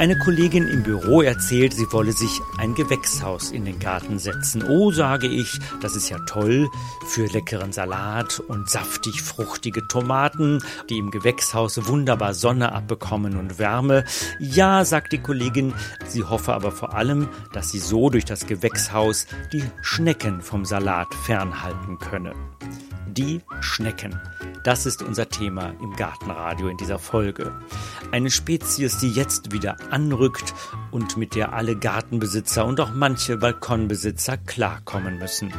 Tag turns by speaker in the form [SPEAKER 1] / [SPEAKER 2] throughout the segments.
[SPEAKER 1] Eine Kollegin im Büro erzählt, sie wolle sich ein Gewächshaus in den Garten setzen. Oh, sage ich, das ist ja toll für leckeren Salat und saftig fruchtige Tomaten, die im Gewächshaus wunderbar Sonne abbekommen und Wärme. Ja, sagt die Kollegin, sie hoffe aber vor allem, dass sie so durch das Gewächshaus die Schnecken vom Salat fernhalten könne. Die Schnecken. Das ist unser Thema im Gartenradio in dieser Folge. Eine Spezies, die jetzt wieder anrückt und mit der alle Gartenbesitzer und auch manche Balkonbesitzer klarkommen müssen.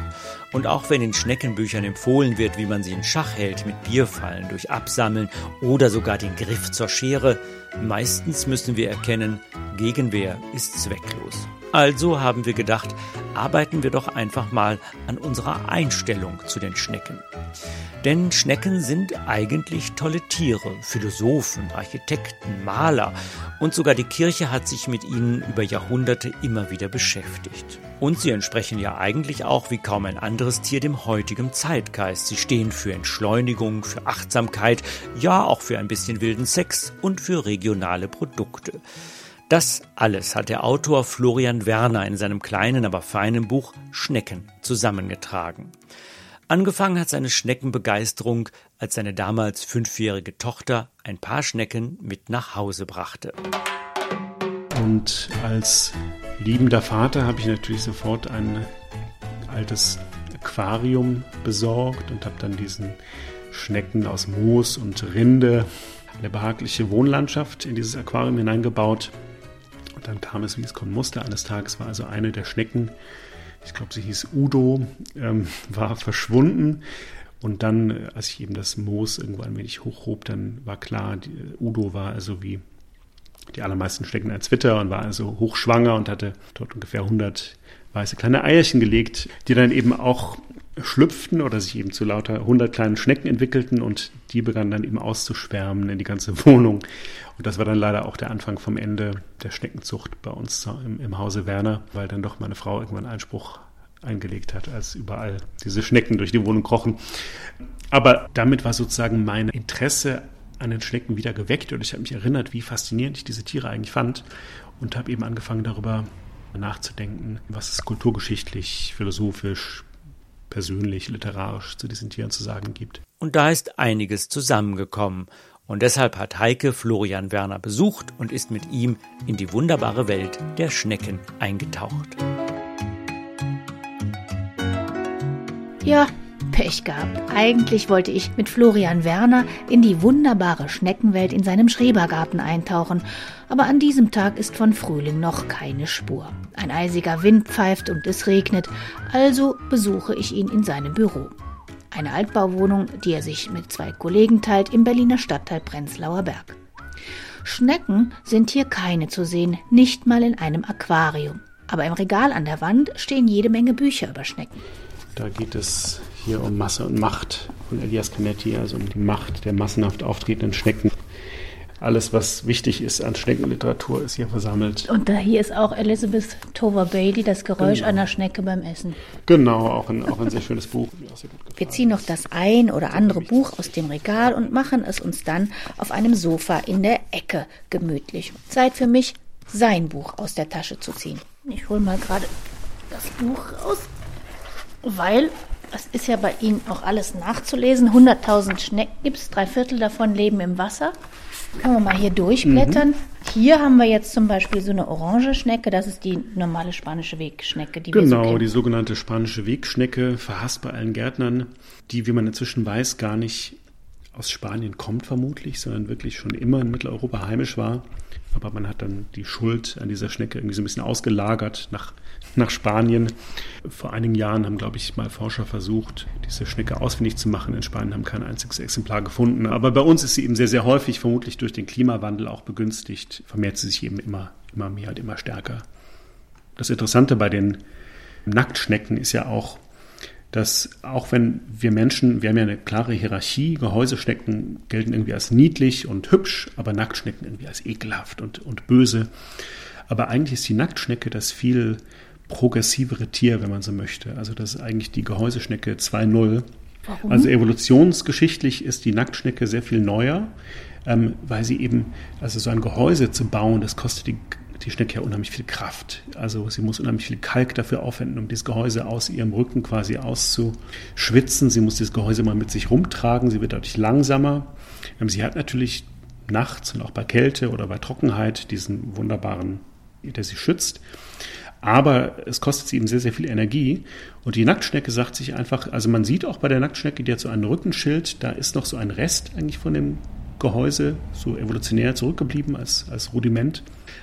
[SPEAKER 1] Und auch wenn in Schneckenbüchern empfohlen wird, wie man sie in Schach hält mit Bierfallen durch Absammeln oder sogar den Griff zur Schere, meistens müssen wir erkennen, Gegenwehr ist zwecklos. Also haben wir gedacht, arbeiten wir doch einfach mal an unserer Einstellung zu den Schnecken. Denn Schnecken sind eigentlich tolle Tiere, Philosophen, Architekten, Maler und sogar die Kirche hat sich mit ihnen über Jahrhunderte immer wieder beschäftigt. Und sie entsprechen ja eigentlich auch wie kaum ein anderes Tier dem heutigen Zeitgeist. Sie stehen für Entschleunigung, für Achtsamkeit, ja auch für ein bisschen wilden Sex und für regionale Produkte. Das alles hat der Autor Florian Werner in seinem kleinen, aber feinen Buch Schnecken zusammengetragen. Angefangen hat seine Schneckenbegeisterung, als seine damals fünfjährige Tochter ein paar Schnecken mit nach Hause brachte.
[SPEAKER 2] Und als liebender Vater habe ich natürlich sofort ein altes Aquarium besorgt und habe dann diesen Schnecken aus Moos und Rinde eine behagliche Wohnlandschaft in dieses Aquarium hineingebaut. Und dann kam es, wie es kommen musste. Eines Tages war also eine der Schnecken, ich glaube, sie hieß Udo, ähm, war verschwunden. Und dann, äh, als ich eben das Moos irgendwo ein wenig hochhob, dann war klar, die, äh, Udo war also wie die allermeisten Schnecken ein Zwitter und war also hochschwanger und hatte dort ungefähr 100 weiße kleine Eierchen gelegt, die dann eben auch schlüpften oder sich eben zu lauter 100 kleinen Schnecken entwickelten und die begannen dann eben auszuschwärmen in die ganze Wohnung. Und das war dann leider auch der Anfang vom Ende der Schneckenzucht bei uns im, im Hause Werner, weil dann doch meine Frau irgendwann Einspruch eingelegt hat, als überall diese Schnecken durch die Wohnung krochen. Aber damit war sozusagen mein Interesse an den Schnecken wieder geweckt und ich habe mich erinnert, wie faszinierend ich diese Tiere eigentlich fand und habe eben angefangen darüber nachzudenken, was es kulturgeschichtlich, philosophisch, persönlich, literarisch zu diesen Tieren zu sagen gibt.
[SPEAKER 1] Und da ist einiges zusammengekommen. Und deshalb hat Heike Florian Werner besucht und ist mit ihm in die wunderbare Welt der Schnecken eingetaucht.
[SPEAKER 3] Ja, Pech gehabt. Eigentlich wollte ich mit Florian Werner in die wunderbare Schneckenwelt in seinem Schrebergarten eintauchen, aber an diesem Tag ist von Frühling noch keine Spur. Ein eisiger Wind pfeift und es regnet, also besuche ich ihn in seinem Büro. Eine Altbauwohnung, die er sich mit zwei Kollegen teilt im Berliner Stadtteil Prenzlauer Berg. Schnecken sind hier keine zu sehen, nicht mal in einem Aquarium. Aber im Regal an der Wand stehen jede Menge Bücher über Schnecken.
[SPEAKER 2] Da geht es hier um Masse und Macht von Elias Canetti, also um die Macht der massenhaft auftretenden Schnecken. Alles, was wichtig ist an Schneckenliteratur, ist hier versammelt.
[SPEAKER 3] Und da hier ist auch Elizabeth Tover Bailey, das Geräusch genau. einer Schnecke beim Essen.
[SPEAKER 2] Genau, auch ein, auch ein sehr schönes Buch.
[SPEAKER 3] Wir ziehen noch das ein oder andere Buch aus dem Regal und machen es uns dann auf einem Sofa in der Ecke gemütlich. Zeit für mich, sein Buch aus der Tasche zu ziehen. Ich hole mal gerade das Buch raus, weil das ist ja bei Ihnen auch alles nachzulesen. 100.000 Schnecken gibt es, drei Viertel davon leben im Wasser. Können wir mal hier durchblättern. Mhm. Hier haben wir jetzt zum Beispiel so eine orange Schnecke, das ist die normale spanische Wegschnecke.
[SPEAKER 2] Die genau, so die sogenannte spanische Wegschnecke, verhasst bei allen Gärtnern, die, wie man inzwischen weiß, gar nicht aus Spanien kommt vermutlich, sondern wirklich schon immer in Mitteleuropa heimisch war. Aber man hat dann die Schuld an dieser Schnecke irgendwie so ein bisschen ausgelagert nach, nach Spanien. Vor einigen Jahren haben, glaube ich, mal Forscher versucht, diese Schnecke ausfindig zu machen. In Spanien haben kein einziges Exemplar gefunden. Aber bei uns ist sie eben sehr, sehr häufig, vermutlich durch den Klimawandel auch begünstigt, vermehrt sie sich eben immer, immer mehr und immer stärker. Das Interessante bei den Nacktschnecken ist ja auch, dass auch wenn wir Menschen, wir haben ja eine klare Hierarchie, Gehäuseschnecken gelten irgendwie als niedlich und hübsch, aber Nacktschnecken irgendwie als ekelhaft und, und böse. Aber eigentlich ist die Nacktschnecke das viel progressivere Tier, wenn man so möchte. Also das ist eigentlich die Gehäuseschnecke 2.0. Warum? Also evolutionsgeschichtlich ist die Nacktschnecke sehr viel neuer, ähm, weil sie eben, also so ein Gehäuse zu bauen, das kostet die, die Schnecke ja unheimlich viel Kraft. Also sie muss unheimlich viel Kalk dafür aufwenden, um dieses Gehäuse aus ihrem Rücken quasi auszuschwitzen. Sie muss dieses Gehäuse mal mit sich rumtragen, sie wird dadurch langsamer. Ähm, sie hat natürlich nachts und auch bei Kälte oder bei Trockenheit diesen wunderbaren, der sie schützt. Aber es kostet sie eben sehr, sehr viel Energie. Und die Nacktschnecke sagt sich einfach, also man sieht auch bei der Nacktschnecke, die hat so ein Rückenschild, da ist noch so ein Rest eigentlich von dem Gehäuse, so evolutionär zurückgeblieben als, als Rudiment.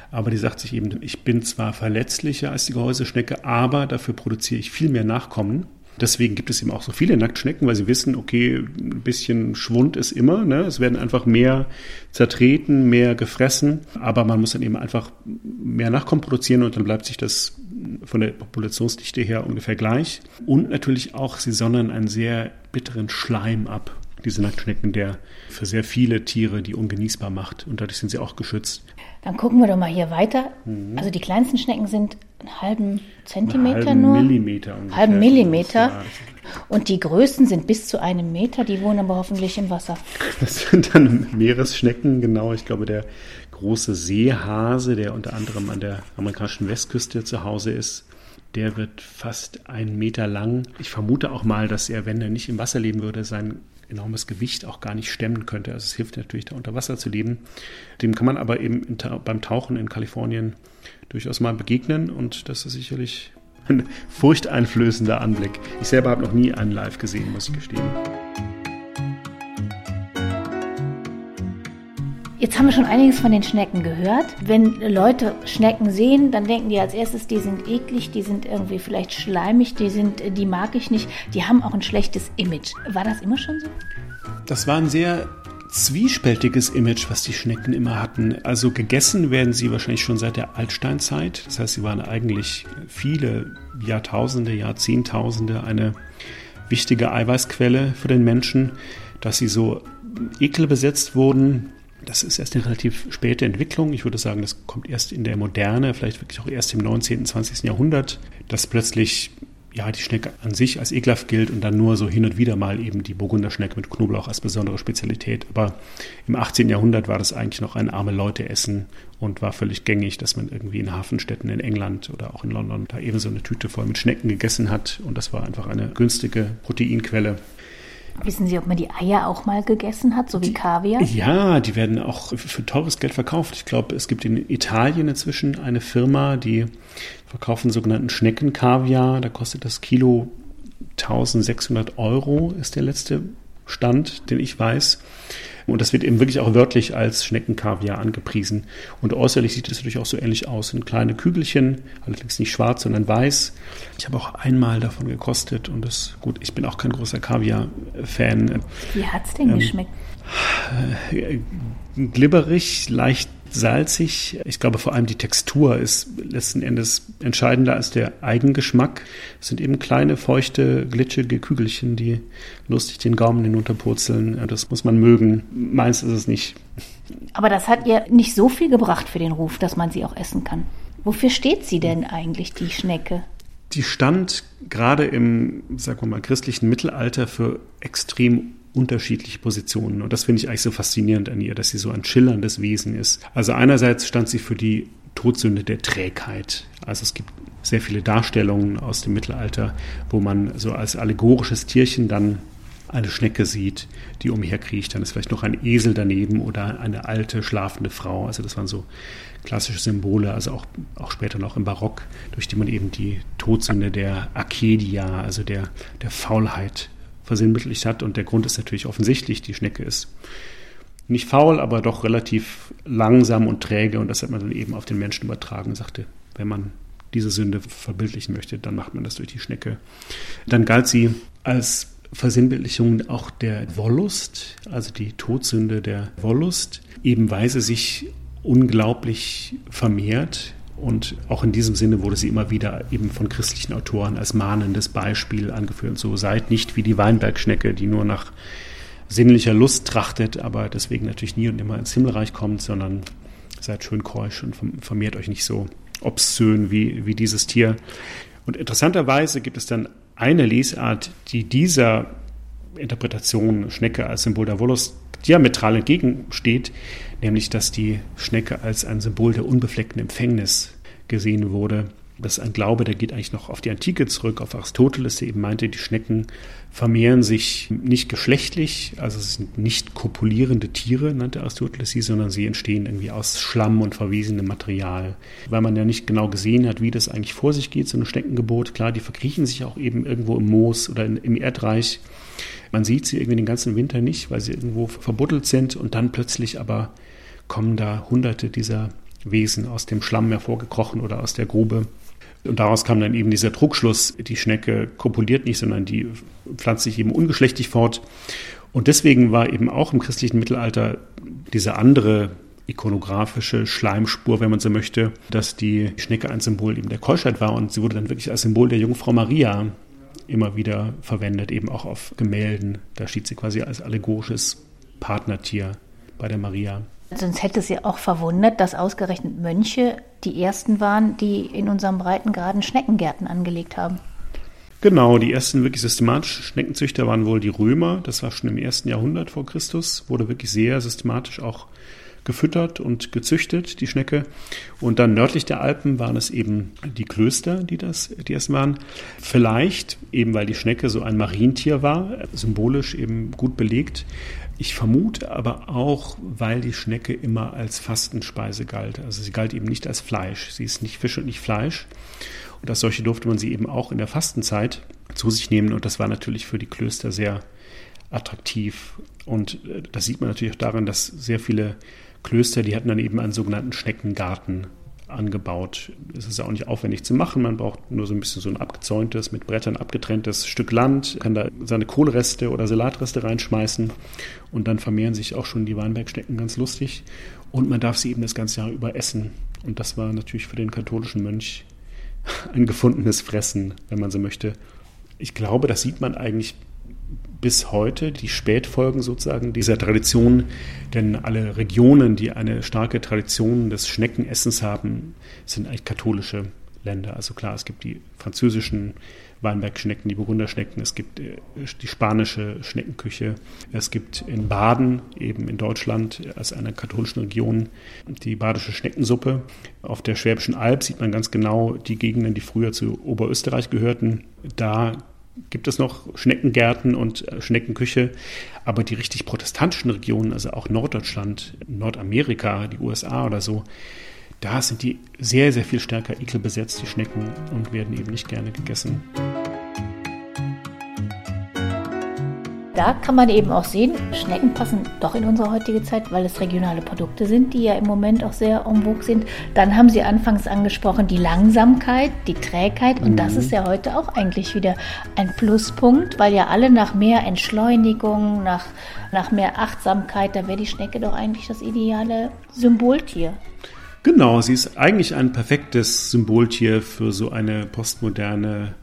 [SPEAKER 2] Aber die sagt sich eben, ich bin zwar verletzlicher als die Gehäuseschnecke, aber dafür produziere ich viel mehr Nachkommen. Deswegen gibt es eben auch so viele Nacktschnecken, weil sie wissen, okay, ein bisschen Schwund ist immer. Ne? Es werden einfach mehr zertreten, mehr gefressen. Aber man muss dann eben einfach mehr Nachkommen produzieren und dann bleibt sich das von der Populationsdichte her ungefähr gleich. Und natürlich auch, sie sondern einen sehr bitteren Schleim ab diese Nacktschnecken, der für sehr viele Tiere die ungenießbar macht. Und dadurch sind sie auch geschützt.
[SPEAKER 3] Dann gucken wir doch mal hier weiter. Mhm. Also die kleinsten Schnecken sind einen halben Zentimeter einen halben
[SPEAKER 2] nur. Millimeter
[SPEAKER 3] ungefähr. Halben Millimeter. Und die größten sind bis zu einem Meter, die wohnen aber hoffentlich im Wasser.
[SPEAKER 2] Das sind dann Meeresschnecken, genau. Ich glaube, der große Seehase, der unter anderem an der amerikanischen Westküste zu Hause ist, der wird fast einen Meter lang. Ich vermute auch mal, dass er, wenn er nicht im Wasser leben würde, sein enormes Gewicht auch gar nicht stemmen könnte. Also es hilft natürlich, da unter Wasser zu leben. Dem kann man aber eben beim Tauchen in Kalifornien durchaus mal begegnen und das ist sicherlich ein furchteinflößender Anblick. Ich selber habe noch nie einen live gesehen, muss ich gestehen.
[SPEAKER 3] Jetzt haben wir schon einiges von den Schnecken gehört. Wenn Leute Schnecken sehen, dann denken die als erstes, die sind eklig, die sind irgendwie vielleicht schleimig, die sind, die mag ich nicht, die haben auch ein schlechtes Image. War das immer schon so?
[SPEAKER 2] Das war ein sehr zwiespältiges Image, was die Schnecken immer hatten. Also gegessen werden sie wahrscheinlich schon seit der Altsteinzeit. Das heißt, sie waren eigentlich viele Jahrtausende, Jahrzehntausende eine wichtige Eiweißquelle für den Menschen. Dass sie so ekelbesetzt wurden, das ist erst eine relativ späte Entwicklung. Ich würde sagen, das kommt erst in der Moderne, vielleicht wirklich auch erst im 19., 20. Jahrhundert, dass plötzlich ja, die Schnecke an sich als ekelhaft gilt und dann nur so hin und wieder mal eben die Burgunderschnecke mit Knoblauch als besondere Spezialität. Aber im 18. Jahrhundert war das eigentlich noch ein arme Leute essen und war völlig gängig, dass man irgendwie in Hafenstädten in England oder auch in London da eben so eine Tüte voll mit Schnecken gegessen hat und das war einfach eine günstige Proteinquelle.
[SPEAKER 3] Wissen Sie, ob man die Eier auch mal gegessen hat, so wie Kaviar?
[SPEAKER 2] Ja, die werden auch für teures Geld verkauft. Ich glaube, es gibt in Italien inzwischen eine Firma, die verkaufen sogenannten Schneckenkaviar. Da kostet das Kilo 1600 Euro, ist der letzte Stand, den ich weiß. Und das wird eben wirklich auch wörtlich als Schneckenkaviar angepriesen. Und äußerlich sieht es natürlich auch so ähnlich aus. Sind kleine Kügelchen, allerdings nicht schwarz, sondern weiß. Ich habe auch einmal davon gekostet und das, gut, ich bin auch kein großer Kaviar-Fan.
[SPEAKER 3] Wie hat es denn ähm, geschmeckt?
[SPEAKER 2] Äh, glibberig, leicht salzig. Ich glaube vor allem die Textur ist letzten Endes entscheidender als der Eigengeschmack. Es sind eben kleine, feuchte, glitschige Kügelchen, die lustig den Gaumen hinunterpurzeln. Das muss man mögen. Meins ist es nicht.
[SPEAKER 3] Aber das hat ihr nicht so viel gebracht für den Ruf, dass man sie auch essen kann. Wofür steht sie denn eigentlich, die Schnecke?
[SPEAKER 2] Die stand gerade im, sagen wir mal, christlichen Mittelalter für extrem unterschiedliche Positionen. Und das finde ich eigentlich so faszinierend an ihr, dass sie so ein schillerndes Wesen ist. Also einerseits stand sie für die Todsünde der Trägheit. Also es gibt sehr viele Darstellungen aus dem Mittelalter, wo man so als allegorisches Tierchen dann eine Schnecke sieht, die umherkriecht. Dann ist vielleicht noch ein Esel daneben oder eine alte, schlafende Frau. Also das waren so klassische Symbole, also auch, auch später noch im Barock, durch die man eben die Todsünde der Arcadia, also der, der Faulheit versinnbildlicht hat. Und der Grund ist natürlich offensichtlich, die Schnecke ist nicht faul, aber doch relativ langsam und träge. Und das hat man dann eben auf den Menschen übertragen sagte, wenn man diese Sünde verbildlichen möchte, dann macht man das durch die Schnecke. Dann galt sie als Versinnbildlichung auch der Wollust, also die Todsünde der Wollust, eben weil sie sich unglaublich vermehrt und auch in diesem Sinne wurde sie immer wieder eben von christlichen Autoren als mahnendes Beispiel angeführt. So seid nicht wie die Weinbergschnecke, die nur nach sinnlicher Lust trachtet, aber deswegen natürlich nie und immer ins Himmelreich kommt, sondern seid schön keusch und vermehrt euch nicht so obszön wie, wie dieses Tier. Und interessanterweise gibt es dann eine Lesart, die dieser Interpretation Schnecke als Symbol der Wollust diametral entgegensteht, nämlich dass die Schnecke als ein Symbol der unbefleckten Empfängnis gesehen wurde. Das ist ein Glaube, der geht eigentlich noch auf die Antike zurück, auf Aristoteles, der eben meinte, die Schnecken vermehren sich nicht geschlechtlich, also es sind nicht kopulierende Tiere, nannte Aristoteles sie, sondern sie entstehen irgendwie aus Schlamm und verwesenem Material. Weil man ja nicht genau gesehen hat, wie das eigentlich vor sich geht, so ein Schneckengebot. Klar, die verkriechen sich auch eben irgendwo im Moos oder im Erdreich. Man sieht sie irgendwie den ganzen Winter nicht, weil sie irgendwo verbuddelt sind und dann plötzlich aber kommen da hunderte dieser Wesen aus dem Schlamm hervorgekrochen oder aus der Grube. Und daraus kam dann eben dieser Druckschluss, die Schnecke kopuliert nicht, sondern die pflanzt sich eben ungeschlechtlich fort. Und deswegen war eben auch im christlichen Mittelalter diese andere ikonografische Schleimspur, wenn man so möchte, dass die Schnecke ein Symbol eben der Keuschheit war und sie wurde dann wirklich als Symbol der Jungfrau Maria immer wieder verwendet, eben auch auf Gemälden. Da steht sie quasi als allegorisches Partnertier bei der Maria.
[SPEAKER 3] Sonst hätte es ja auch verwundert, dass ausgerechnet Mönche die ersten waren, die in unserem Breitengraden Schneckengärten angelegt haben.
[SPEAKER 2] Genau, die ersten wirklich systematischen Schneckenzüchter waren wohl die Römer. Das war schon im ersten Jahrhundert vor Christus, wurde wirklich sehr systematisch auch gefüttert und gezüchtet, die Schnecke. Und dann nördlich der Alpen waren es eben die Klöster, die das, die es waren. Vielleicht eben, weil die Schnecke so ein Marientier war, symbolisch eben gut belegt. Ich vermute aber auch, weil die Schnecke immer als Fastenspeise galt. Also sie galt eben nicht als Fleisch. Sie ist nicht Fisch und nicht Fleisch. Und als solche durfte man sie eben auch in der Fastenzeit zu sich nehmen. Und das war natürlich für die Klöster sehr attraktiv. Und äh, das sieht man natürlich auch daran, dass sehr viele Klöster, die hatten dann eben einen sogenannten Schneckengarten angebaut. Es ist ja auch nicht aufwendig zu machen. Man braucht nur so ein bisschen so ein abgezäuntes, mit Brettern abgetrenntes Stück Land, kann da seine Kohlreste oder Salatreste reinschmeißen und dann vermehren sich auch schon die Weinbergschnecken ganz lustig. Und man darf sie eben das ganze Jahr über essen. Und das war natürlich für den katholischen Mönch ein gefundenes Fressen, wenn man so möchte. Ich glaube, das sieht man eigentlich bis heute die Spätfolgen sozusagen dieser Tradition, denn alle Regionen, die eine starke Tradition des Schneckenessens haben, sind eigentlich katholische Länder. Also klar, es gibt die französischen Weinbergschnecken, die Burgunderschnecken, es gibt äh, die spanische Schneckenküche, es gibt in Baden, eben in Deutschland, als einer katholischen Region, die badische Schneckensuppe. Auf der Schwäbischen Alb sieht man ganz genau die Gegenden, die früher zu Oberösterreich gehörten. Da gibt es noch Schneckengärten und äh, Schneckenküche, aber die richtig protestantischen Regionen, also auch Norddeutschland, Nordamerika, die USA oder so, da sind die sehr, sehr viel stärker ekelbesetzt, die Schnecken, und werden eben nicht gerne gegessen.
[SPEAKER 3] Da kann man eben auch sehen, Schnecken passen doch in unsere heutige Zeit, weil es regionale Produkte sind, die ja im Moment auch sehr en vogue sind. Dann haben Sie anfangs angesprochen, die Langsamkeit, die Trägheit. Und mhm. das ist ja heute auch eigentlich wieder ein Pluspunkt, weil ja alle nach mehr Entschleunigung, nach, nach mehr Achtsamkeit, da wäre die Schnecke doch eigentlich das ideale Symboltier.
[SPEAKER 2] Genau, sie ist eigentlich ein perfektes Symboltier für so eine postmoderne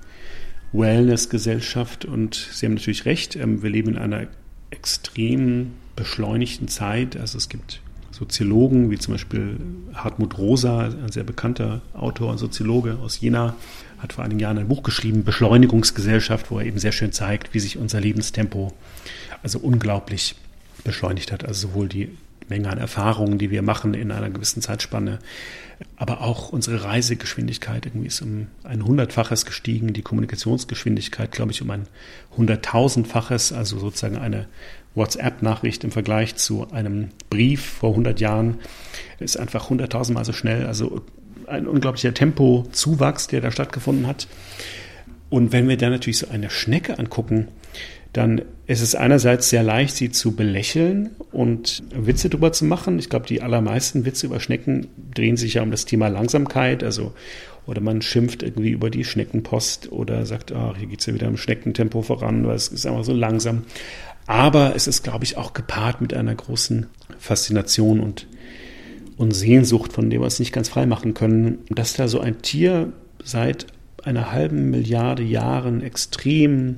[SPEAKER 2] Wellness-Gesellschaft und Sie haben natürlich recht, ähm, wir leben in einer extrem beschleunigten Zeit. Also es gibt Soziologen wie zum Beispiel Hartmut Rosa, ein sehr bekannter Autor und Soziologe aus Jena, hat vor einigen Jahren ein Buch geschrieben, Beschleunigungsgesellschaft, wo er eben sehr schön zeigt, wie sich unser Lebenstempo also unglaublich beschleunigt hat. Also sowohl die Menge an Erfahrungen, die wir machen in einer gewissen Zeitspanne, aber auch unsere Reisegeschwindigkeit irgendwie ist um ein hundertfaches gestiegen, die Kommunikationsgeschwindigkeit, glaube ich, um ein hunderttausendfaches, also sozusagen eine WhatsApp-Nachricht im Vergleich zu einem Brief vor 100 Jahren ist einfach hunderttausendmal so schnell. Also ein unglaublicher Tempozuwachs, der da stattgefunden hat. Und wenn wir dann natürlich so eine Schnecke angucken, dann ist es einerseits sehr leicht, sie zu belächeln und Witze drüber zu machen. Ich glaube, die allermeisten Witze über Schnecken drehen sich ja um das Thema Langsamkeit, also oder man schimpft irgendwie über die Schneckenpost oder sagt, ach, hier geht es ja wieder im Schneckentempo voran, weil es ist einfach so langsam. Aber es ist, glaube ich, auch gepaart mit einer großen Faszination und, und Sehnsucht, von dem wir es nicht ganz frei machen können, dass da so ein Tier seit einer halben Milliarde Jahren extrem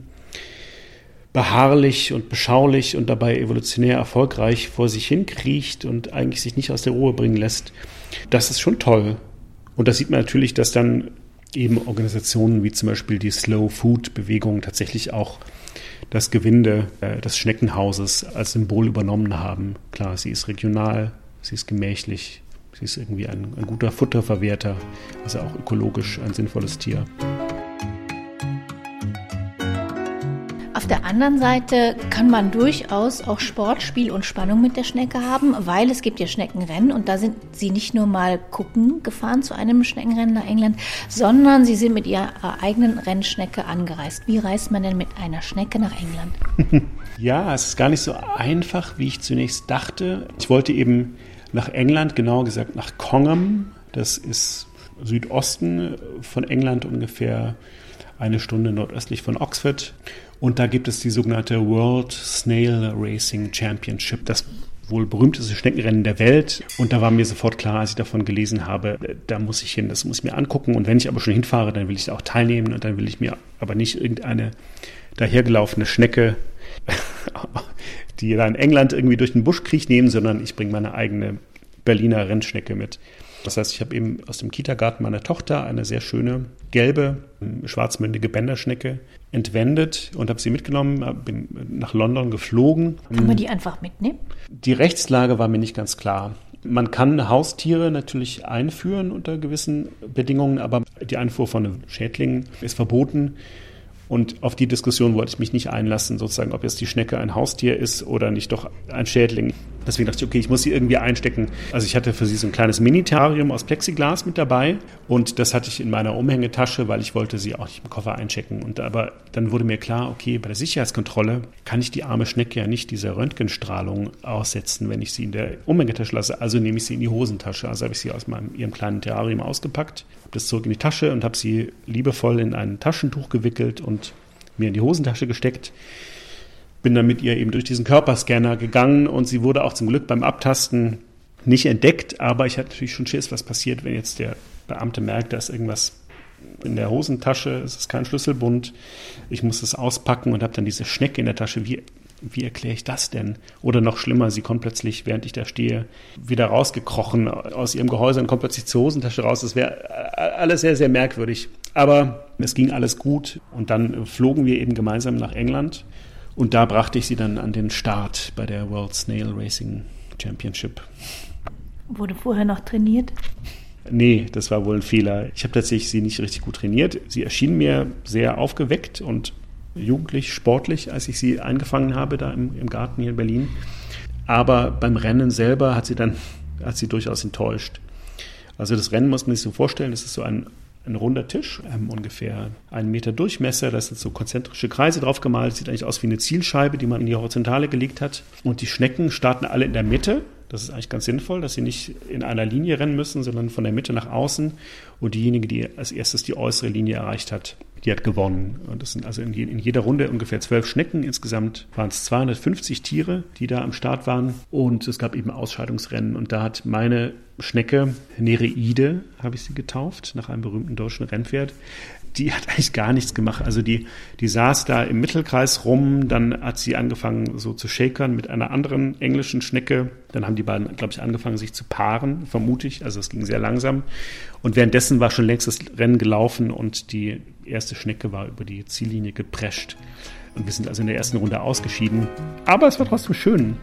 [SPEAKER 2] beharrlich und beschaulich und dabei evolutionär erfolgreich vor sich hinkriecht und eigentlich sich nicht aus der Ruhe bringen lässt, das ist schon toll. Und da sieht man natürlich, dass dann eben Organisationen wie zum Beispiel die Slow Food Bewegung tatsächlich auch das Gewinde äh, des Schneckenhauses als Symbol übernommen haben. Klar, sie ist regional, sie ist gemächlich, sie ist irgendwie ein, ein guter Futterverwerter, also auch ökologisch ein sinnvolles Tier.
[SPEAKER 3] Der anderen Seite kann man durchaus auch Sport, Spiel und Spannung mit der Schnecke haben, weil es gibt ja Schneckenrennen und da sind sie nicht nur mal gucken gefahren zu einem Schneckenrennen nach England, sondern sie sind mit ihrer eigenen Rennschnecke angereist. Wie reist man denn mit einer Schnecke nach England?
[SPEAKER 2] ja, es ist gar nicht so einfach, wie ich zunächst dachte. Ich wollte eben nach England, genauer gesagt nach Congham. Das ist Südosten von England ungefähr eine Stunde nordöstlich von Oxford. Und da gibt es die sogenannte World Snail Racing Championship, das wohl berühmteste Schneckenrennen der Welt. Und da war mir sofort klar, als ich davon gelesen habe, da muss ich hin, das muss ich mir angucken. Und wenn ich aber schon hinfahre, dann will ich auch teilnehmen und dann will ich mir aber nicht irgendeine dahergelaufene Schnecke, die da in England irgendwie durch den Busch kriecht, nehmen, sondern ich bringe meine eigene Berliner Rennschnecke mit. Das heißt, ich habe eben aus dem Kita-Garten meiner Tochter eine sehr schöne gelbe, schwarzmündige Bänderschnecke entwendet und habe sie mitgenommen, bin nach London geflogen.
[SPEAKER 3] Kann man die einfach mitnehmen?
[SPEAKER 2] Die Rechtslage war mir nicht ganz klar. Man kann Haustiere natürlich einführen unter gewissen Bedingungen, aber die Einfuhr von Schädlingen ist verboten. Und auf die Diskussion wollte ich mich nicht einlassen, sozusagen, ob jetzt die Schnecke ein Haustier ist oder nicht doch ein Schädling. Deswegen dachte ich, okay, ich muss sie irgendwie einstecken. Also ich hatte für sie so ein kleines Minitarium aus Plexiglas mit dabei und das hatte ich in meiner Umhängetasche, weil ich wollte sie auch nicht im Koffer einchecken. Und aber dann wurde mir klar, okay, bei der Sicherheitskontrolle kann ich die arme Schnecke ja nicht dieser Röntgenstrahlung aussetzen, wenn ich sie in der Umhängetasche lasse. Also nehme ich sie in die Hosentasche. Also habe ich sie aus meinem ihrem kleinen Terrarium ausgepackt, habe das zurück in die Tasche und habe sie liebevoll in ein Taschentuch gewickelt und mir in die Hosentasche gesteckt bin dann mit ihr eben durch diesen Körperscanner gegangen und sie wurde auch zum Glück beim Abtasten nicht entdeckt, aber ich hatte natürlich schon Schiss, was passiert, wenn jetzt der Beamte merkt, da ist irgendwas in der Hosentasche, es ist kein Schlüsselbund, ich muss es auspacken und habe dann diese Schnecke in der Tasche. Wie, wie erkläre ich das denn? Oder noch schlimmer, sie kommt plötzlich, während ich da stehe, wieder rausgekrochen aus ihrem Gehäuse und kommt plötzlich zur Hosentasche raus. Das wäre alles sehr, sehr merkwürdig. Aber es ging alles gut und dann flogen wir eben gemeinsam nach England und da brachte ich sie dann an den Start bei der World Snail Racing Championship.
[SPEAKER 3] Wurde vorher noch trainiert?
[SPEAKER 2] Nee, das war wohl ein Fehler. Ich habe tatsächlich sie nicht richtig gut trainiert. Sie erschien mir sehr aufgeweckt und jugendlich, sportlich, als ich sie eingefangen habe da im, im Garten hier in Berlin. Aber beim Rennen selber hat sie dann hat sie durchaus enttäuscht. Also das Rennen muss man sich so vorstellen, das ist so ein ein runder Tisch, ähm, ungefähr einen Meter Durchmesser. Da sind so konzentrische Kreise drauf gemalt. Sieht eigentlich aus wie eine Zielscheibe, die man in die Horizontale gelegt hat. Und die Schnecken starten alle in der Mitte. Das ist eigentlich ganz sinnvoll, dass sie nicht in einer Linie rennen müssen, sondern von der Mitte nach außen. Und diejenige, die als erstes die äußere Linie erreicht hat, die hat gewonnen. Und das sind also in, in jeder Runde ungefähr zwölf Schnecken. Insgesamt waren es 250 Tiere, die da am Start waren. Und es gab eben Ausscheidungsrennen. Und da hat meine Schnecke, Nereide, habe ich sie getauft, nach einem berühmten deutschen Rennpferd, die hat eigentlich gar nichts gemacht. Also die, die saß da im Mittelkreis rum, dann hat sie angefangen so zu shakern mit einer anderen englischen Schnecke. Dann haben die beiden, glaube ich, angefangen sich zu paaren, vermute ich. Also es ging sehr langsam. Und währenddessen war schon längst das Rennen gelaufen und die erste Schnecke war über die Ziellinie geprescht. Und wir sind also in der ersten Runde ausgeschieden. Aber es war trotzdem schön.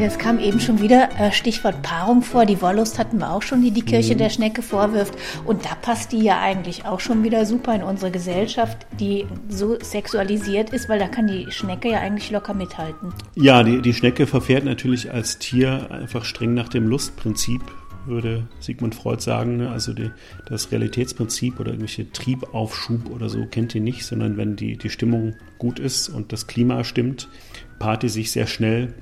[SPEAKER 3] Jetzt kam eben schon wieder äh, Stichwort Paarung vor. Die Wollust hatten wir auch schon, die die Kirche mhm. der Schnecke vorwirft. Und da passt die ja eigentlich auch schon wieder super in unsere Gesellschaft, die so sexualisiert ist, weil da kann die Schnecke ja eigentlich locker mithalten.
[SPEAKER 2] Ja, die, die Schnecke verfährt natürlich als Tier einfach streng nach dem Lustprinzip würde Sigmund Freud sagen. Ne? Also die, das Realitätsprinzip oder irgendwelche Triebaufschub oder so kennt ihr nicht, sondern wenn die, die Stimmung gut ist und das Klima stimmt, paart die sich sehr schnell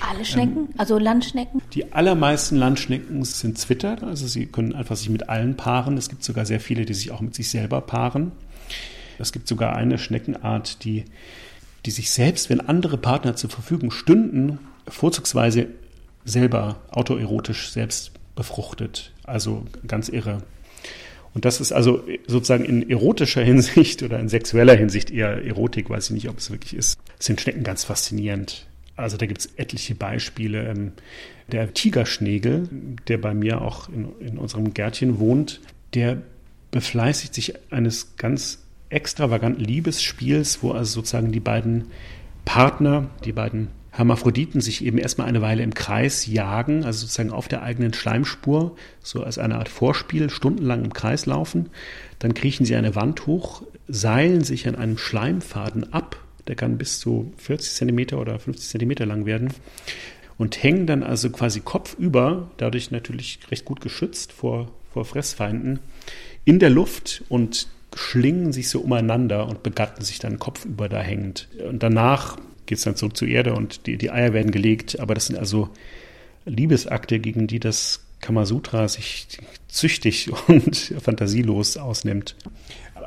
[SPEAKER 3] alle Schnecken, ähm, also Landschnecken?
[SPEAKER 2] Die allermeisten Landschnecken sind Zwitter, also sie können einfach sich mit allen paaren. Es gibt sogar sehr viele, die sich auch mit sich selber paaren. Es gibt sogar eine Schneckenart, die, die sich selbst, wenn andere Partner zur Verfügung stünden, vorzugsweise selber autoerotisch selbst befruchtet. Also ganz irre. Und das ist also sozusagen in erotischer Hinsicht oder in sexueller Hinsicht eher Erotik, weiß ich nicht, ob es wirklich ist, sind Schnecken ganz faszinierend. Also da gibt es etliche Beispiele. Ähm, der Tigerschnägel, der bei mir auch in, in unserem Gärtchen wohnt, der befleißigt sich eines ganz extravaganten Liebesspiels, wo also sozusagen die beiden Partner, die beiden Hermaphroditen sich eben erstmal eine Weile im Kreis jagen, also sozusagen auf der eigenen Schleimspur, so als eine Art Vorspiel, stundenlang im Kreis laufen. Dann kriechen sie eine Wand hoch, seilen sich an einem Schleimfaden ab, der kann bis zu 40 Zentimeter oder 50 Zentimeter lang werden und hängen dann also quasi kopfüber, dadurch natürlich recht gut geschützt vor, vor Fressfeinden, in der Luft und schlingen sich so umeinander und begatten sich dann kopfüber da hängend. Und danach geht es dann zurück zur Erde und die, die Eier werden gelegt. Aber das sind also Liebesakte, gegen die das Kamasutra sich züchtig und fantasielos ausnimmt.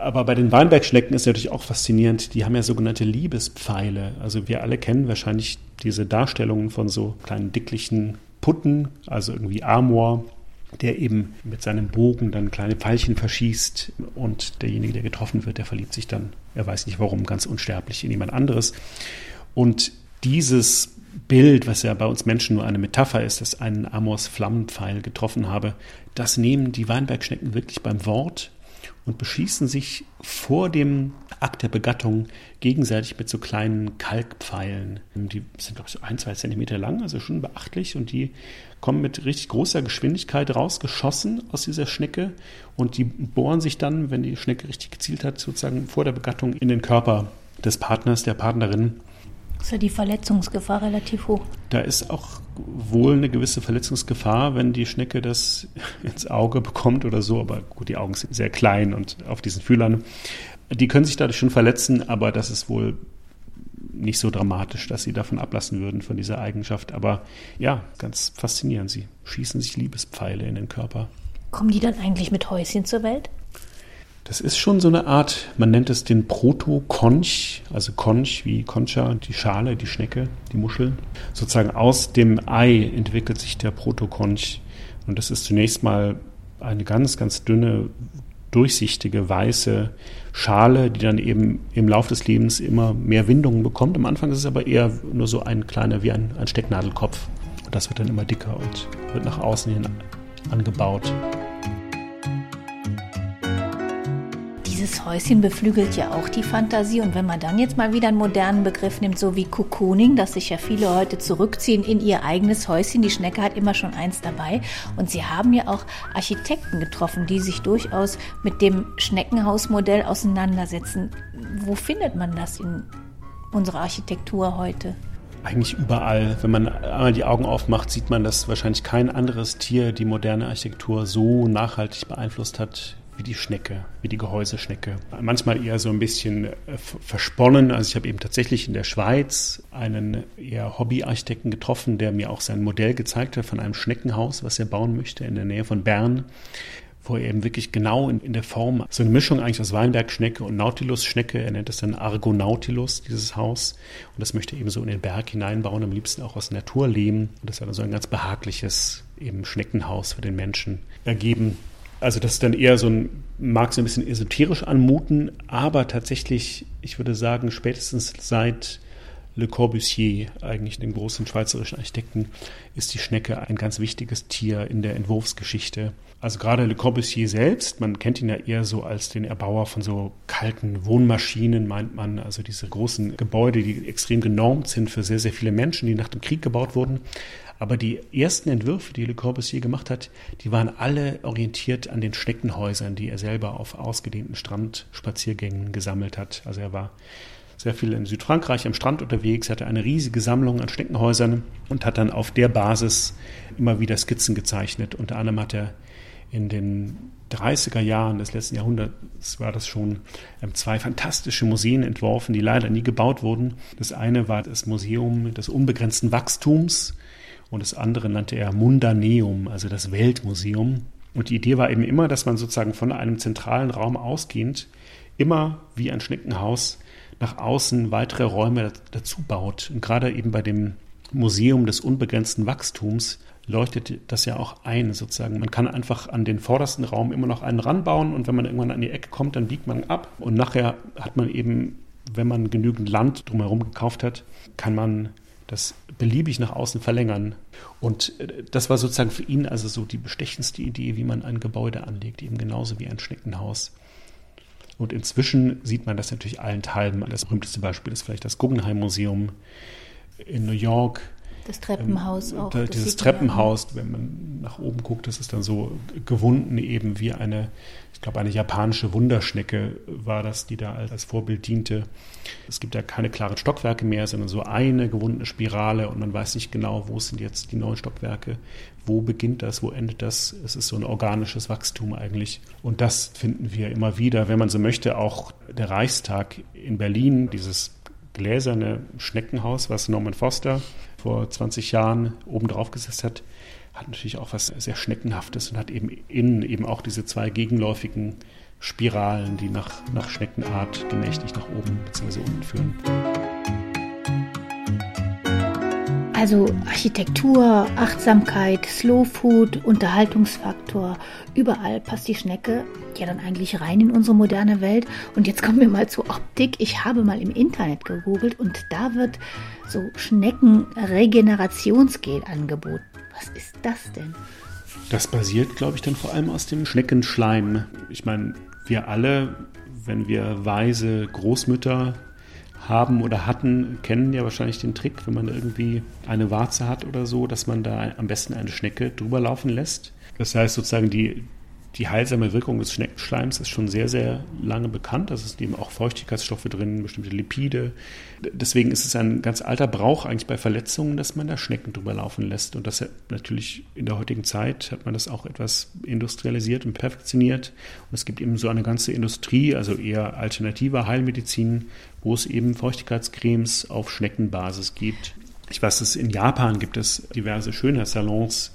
[SPEAKER 2] Aber bei den Weinbergschnecken ist natürlich auch faszinierend, die haben ja sogenannte Liebespfeile. Also wir alle kennen wahrscheinlich diese Darstellungen von so kleinen dicklichen Putten, also irgendwie Amor, der eben mit seinem Bogen dann kleine Pfeilchen verschießt und derjenige, der getroffen wird, der verliebt sich dann, er weiß nicht warum, ganz unsterblich in jemand anderes. Und dieses Bild, was ja bei uns Menschen nur eine Metapher ist, dass einen Amors Flammenpfeil getroffen habe, das nehmen die Weinbergschnecken wirklich beim Wort und beschießen sich vor dem Akt der Begattung gegenseitig mit so kleinen Kalkpfeilen. Die sind, glaube ich, so ein, zwei Zentimeter lang, also schon beachtlich. Und die kommen mit richtig großer Geschwindigkeit rausgeschossen aus dieser Schnecke. Und die bohren sich dann, wenn die Schnecke richtig gezielt hat, sozusagen vor der Begattung in den Körper des Partners, der Partnerin
[SPEAKER 3] ist ja die Verletzungsgefahr relativ hoch.
[SPEAKER 2] Da ist auch wohl eine gewisse Verletzungsgefahr, wenn die Schnecke das ins Auge bekommt oder so. Aber gut, die Augen sind sehr klein und auf diesen Fühlern. Die können sich dadurch schon verletzen, aber das ist wohl nicht so dramatisch, dass sie davon ablassen würden, von dieser Eigenschaft. Aber ja, ganz faszinierend. Sie schießen sich Liebespfeile in den Körper.
[SPEAKER 3] Kommen die dann eigentlich mit Häuschen zur Welt?
[SPEAKER 2] Das ist schon so eine Art, man nennt es den Proto-Konch, also Konch wie Concha, die Schale, die Schnecke, die Muschel. Sozusagen aus dem Ei entwickelt sich der Proto-Konch. Und das ist zunächst mal eine ganz, ganz dünne, durchsichtige, weiße Schale, die dann eben im Laufe des Lebens immer mehr Windungen bekommt. Am Anfang ist es aber eher nur so ein kleiner, wie ein, ein Stecknadelkopf. Und das wird dann immer dicker und wird nach außen hin angebaut.
[SPEAKER 3] Dieses Häuschen beflügelt ja auch die Fantasie. Und wenn man dann jetzt mal wieder einen modernen Begriff nimmt, so wie Cocooning, dass sich ja viele heute zurückziehen in ihr eigenes Häuschen. Die Schnecke hat immer schon eins dabei. Und sie haben ja auch Architekten getroffen, die sich durchaus mit dem Schneckenhausmodell auseinandersetzen. Wo findet man das in unserer Architektur heute?
[SPEAKER 2] Eigentlich überall. Wenn man einmal die Augen aufmacht, sieht man, dass wahrscheinlich kein anderes Tier die moderne Architektur so nachhaltig beeinflusst hat wie die Schnecke, wie die Gehäuseschnecke. Manchmal eher so ein bisschen äh, versponnen. Also ich habe eben tatsächlich in der Schweiz einen eher Hobbyarchitekten getroffen, der mir auch sein Modell gezeigt hat von einem Schneckenhaus, was er bauen möchte in der Nähe von Bern wo er eben wirklich genau in, in, der Form, so eine Mischung eigentlich aus Weinbergschnecke und Nautilus-Schnecke, er nennt es dann Argonautilus, dieses Haus. Und das möchte er eben so in den Berg hineinbauen, am liebsten auch aus Naturlehm. Und das hat also ein ganz behagliches eben Schneckenhaus für den Menschen ergeben. Also das ist dann eher so ein, mag so ein bisschen esoterisch anmuten, aber tatsächlich, ich würde sagen, spätestens seit Le Corbusier, eigentlich dem großen schweizerischen Architekten, ist die Schnecke ein ganz wichtiges Tier in der Entwurfsgeschichte. Also gerade Le Corbusier selbst, man kennt ihn ja eher so als den Erbauer von so kalten Wohnmaschinen, meint man, also diese großen Gebäude, die extrem genormt sind für sehr, sehr viele Menschen, die nach dem Krieg gebaut wurden. Aber die ersten Entwürfe, die Le Corbusier gemacht hat, die waren alle orientiert an den Schneckenhäusern, die er selber auf ausgedehnten Strandspaziergängen gesammelt hat. Also er war sehr viel in Südfrankreich am Strand unterwegs, hatte eine riesige Sammlung an Schneckenhäusern und hat dann auf der Basis immer wieder Skizzen gezeichnet. Unter anderem hat er in den 30er Jahren des letzten Jahrhunderts war das schon ähm, zwei fantastische Museen entworfen, die leider nie gebaut wurden. Das eine war das Museum des unbegrenzten Wachstums und das andere nannte er Mundaneum, also das Weltmuseum. Und die Idee war eben immer, dass man sozusagen von einem zentralen Raum ausgehend immer wie ein Schneckenhaus nach außen weitere Räume dazu baut. Und gerade eben bei dem Museum des unbegrenzten Wachstums leuchtet das ja auch ein, sozusagen. Man kann einfach an den vordersten Raum immer noch einen ranbauen und wenn man irgendwann an die Ecke kommt, dann biegt man ab und nachher hat man eben, wenn man genügend Land drumherum gekauft hat, kann man das beliebig nach außen verlängern. Und äh, das war sozusagen für ihn also so die bestechendste Idee, wie man ein Gebäude anlegt, eben genauso wie ein Schneckenhaus. Und inzwischen sieht man das natürlich allenthalben. Das berühmteste Beispiel ist vielleicht das Guggenheim Museum in New York,
[SPEAKER 3] das Treppenhaus ähm, auch.
[SPEAKER 2] Da, dieses Treppenhaus, wenn man nach oben guckt, das ist dann so gewunden eben wie eine, ich glaube, eine japanische Wunderschnecke war das, die da als Vorbild diente. Es gibt ja keine klaren Stockwerke mehr, sondern so eine gewundene Spirale und man weiß nicht genau, wo sind jetzt die neuen Stockwerke, wo beginnt das, wo endet das. Es ist so ein organisches Wachstum eigentlich. Und das finden wir immer wieder, wenn man so möchte, auch der Reichstag in Berlin, dieses gläserne Schneckenhaus, was Norman Foster vor 20 Jahren oben drauf gesetzt hat, hat natürlich auch was sehr Schneckenhaftes und hat eben innen eben auch diese zwei gegenläufigen Spiralen, die nach, nach Schneckenart gemächlich nach oben bzw. unten führen.
[SPEAKER 3] Also Architektur, Achtsamkeit, Slow Food, Unterhaltungsfaktor, überall passt die Schnecke ja dann eigentlich rein in unsere moderne Welt. Und jetzt kommen wir mal zur Optik. Ich habe mal im Internet gegoogelt und da wird so Schneckenregenerationsgel angeboten. Was ist das denn?
[SPEAKER 2] Das basiert, glaube ich, dann vor allem aus dem Schneckenschleim. Ich meine, wir alle, wenn wir weise Großmütter haben oder hatten, kennen ja wahrscheinlich den Trick, wenn man irgendwie eine Warze hat oder so, dass man da am besten eine Schnecke drüber laufen lässt. Das heißt sozusagen, die, die heilsame Wirkung des Schneckenschleims ist schon sehr, sehr lange bekannt. Also es sind eben auch Feuchtigkeitsstoffe drin, bestimmte Lipide. Deswegen ist es ein ganz alter Brauch eigentlich bei Verletzungen, dass man da Schnecken drüber laufen lässt. Und das hat natürlich in der heutigen Zeit hat man das auch etwas industrialisiert und perfektioniert. Und es gibt eben so eine ganze Industrie, also eher alternative Heilmedizin, wo es eben Feuchtigkeitscremes auf Schneckenbasis gibt. Ich weiß, dass in Japan gibt es diverse Schönheitssalons,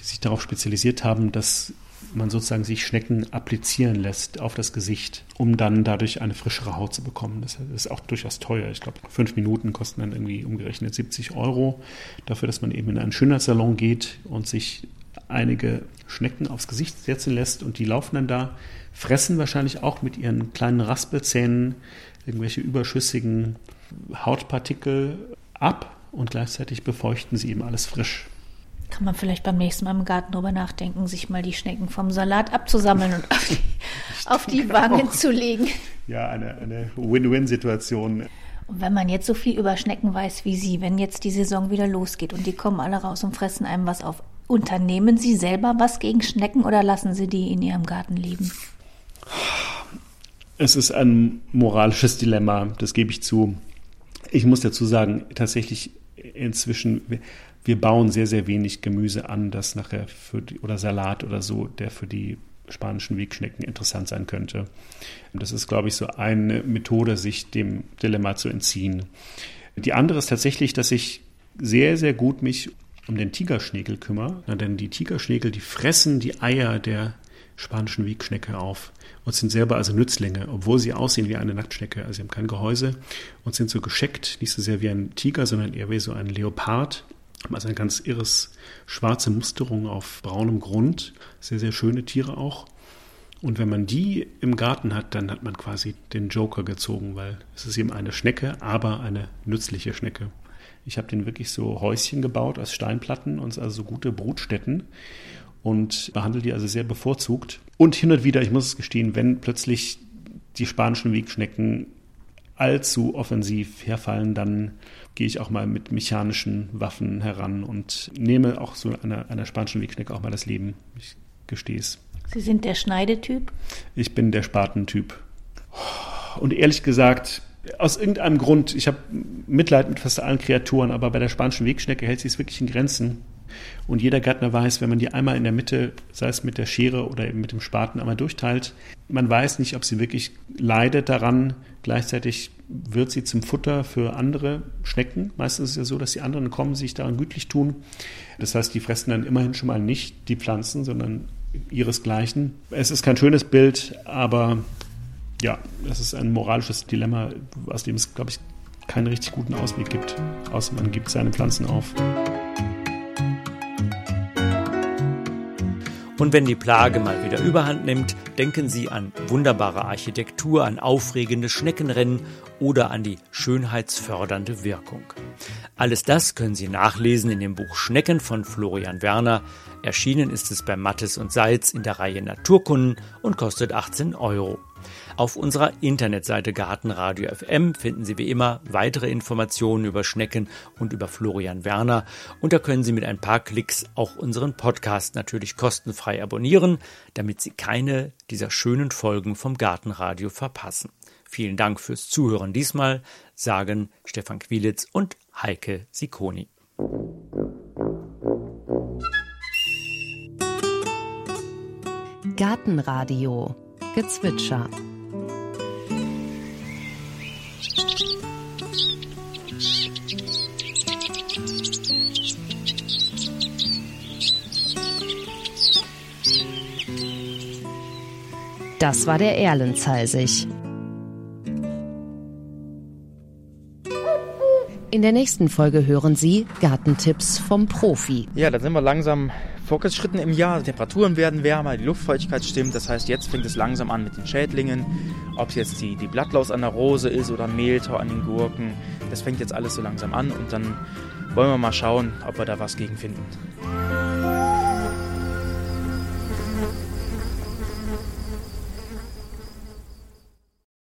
[SPEAKER 2] die sich darauf spezialisiert haben, dass man sozusagen sich Schnecken applizieren lässt auf das Gesicht, um dann dadurch eine frischere Haut zu bekommen. Das ist auch durchaus teuer. Ich glaube, fünf Minuten kosten dann irgendwie umgerechnet 70 Euro dafür, dass man eben in einen Schönheitssalon geht und sich einige Schnecken aufs Gesicht setzen lässt und die laufen dann da, fressen wahrscheinlich auch mit ihren kleinen Raspelzähnen irgendwelche überschüssigen Hautpartikel ab und gleichzeitig befeuchten sie eben alles frisch.
[SPEAKER 3] Kann man vielleicht beim nächsten Mal im Garten drüber nachdenken, sich mal die Schnecken vom Salat abzusammeln und auf die, auf die Wangen auch. zu legen.
[SPEAKER 2] Ja, eine, eine Win-Win-Situation.
[SPEAKER 3] Und wenn man jetzt so viel über Schnecken weiß wie Sie, wenn jetzt die Saison wieder losgeht und die kommen alle raus und fressen einem was auf, unternehmen Sie selber was gegen Schnecken oder lassen Sie die in Ihrem Garten leben?
[SPEAKER 2] Es ist ein moralisches Dilemma, das gebe ich zu. Ich muss dazu sagen, tatsächlich inzwischen, wir bauen sehr, sehr wenig Gemüse an, das nachher für die, oder Salat oder so, der für die spanischen Wegschnecken interessant sein könnte. Das ist, glaube ich, so eine Methode, sich dem Dilemma zu entziehen. Die andere ist tatsächlich, dass ich sehr, sehr gut mich um den Tigerschnägel kümmere. denn die Tigerschnägel, die fressen die Eier der spanischen Wegschnecke auf und sind selber also Nützlinge, obwohl sie aussehen wie eine Nacktschnecke. Also sie haben kein Gehäuse und sind so gescheckt, nicht so sehr wie ein Tiger, sondern eher wie so ein Leopard. Also eine ganz irres schwarze Musterung auf braunem Grund. Sehr, sehr schöne Tiere auch. Und wenn man die im Garten hat, dann hat man quasi den Joker gezogen, weil es ist eben eine Schnecke, aber eine nützliche Schnecke. Ich habe den wirklich so Häuschen gebaut aus Steinplatten und also so gute Brutstätten und behandle die also sehr bevorzugt. Und hin und wieder, ich muss es gestehen, wenn plötzlich die spanischen Wegschnecken allzu offensiv herfallen, dann gehe ich auch mal mit mechanischen Waffen heran und nehme auch so einer, einer spanischen Wegschnecke auch mal das Leben. Ich gestehe es.
[SPEAKER 3] Sie sind der Schneidetyp?
[SPEAKER 2] Ich bin der Spatentyp. Und ehrlich gesagt, aus irgendeinem Grund, ich habe Mitleid mit fast allen Kreaturen, aber bei der spanischen Wegschnecke hält sie es wirklich in Grenzen. Und jeder Gärtner weiß, wenn man die einmal in der Mitte, sei es mit der Schere oder eben mit dem Spaten, einmal durchteilt, man weiß nicht, ob sie wirklich leidet daran. Gleichzeitig wird sie zum Futter für andere Schnecken. Meistens ist es ja so, dass die anderen kommen, sich daran gütlich tun. Das heißt, die fressen dann immerhin schon mal nicht die Pflanzen, sondern ihresgleichen. Es ist kein schönes Bild, aber ja, das ist ein moralisches Dilemma, aus dem es, glaube ich, keinen richtig guten Ausweg gibt, außer man gibt seine Pflanzen auf.
[SPEAKER 1] Und wenn die Plage mal wieder überhand nimmt, denken Sie an wunderbare Architektur, an aufregende Schneckenrennen oder an die schönheitsfördernde Wirkung. Alles das können Sie nachlesen in dem Buch Schnecken von Florian Werner. Erschienen ist es bei Mattes und Seitz in der Reihe Naturkunden und kostet 18 Euro. Auf unserer Internetseite Gartenradio FM finden Sie wie immer weitere Informationen über Schnecken und über Florian Werner und da können Sie mit ein paar Klicks auch unseren Podcast natürlich kostenfrei abonnieren, damit Sie keine dieser schönen Folgen vom Gartenradio verpassen. Vielen Dank fürs Zuhören diesmal, sagen Stefan Quilitz und Heike Sikoni.
[SPEAKER 4] Gartenradio Gezwitscher Das war der Erlenzeisig. In der nächsten Folge hören Sie Gartentipps vom Profi.
[SPEAKER 5] Ja, da sind wir langsam vorgeschritten im Jahr. Die Temperaturen werden wärmer, die Luftfeuchtigkeit stimmt. Das heißt, jetzt fängt es langsam an mit den Schädlingen. Ob es jetzt die, die Blattlaus an der Rose ist oder Mehltau an den Gurken. Das fängt jetzt alles so langsam an und dann wollen wir mal schauen, ob wir da was gegen finden.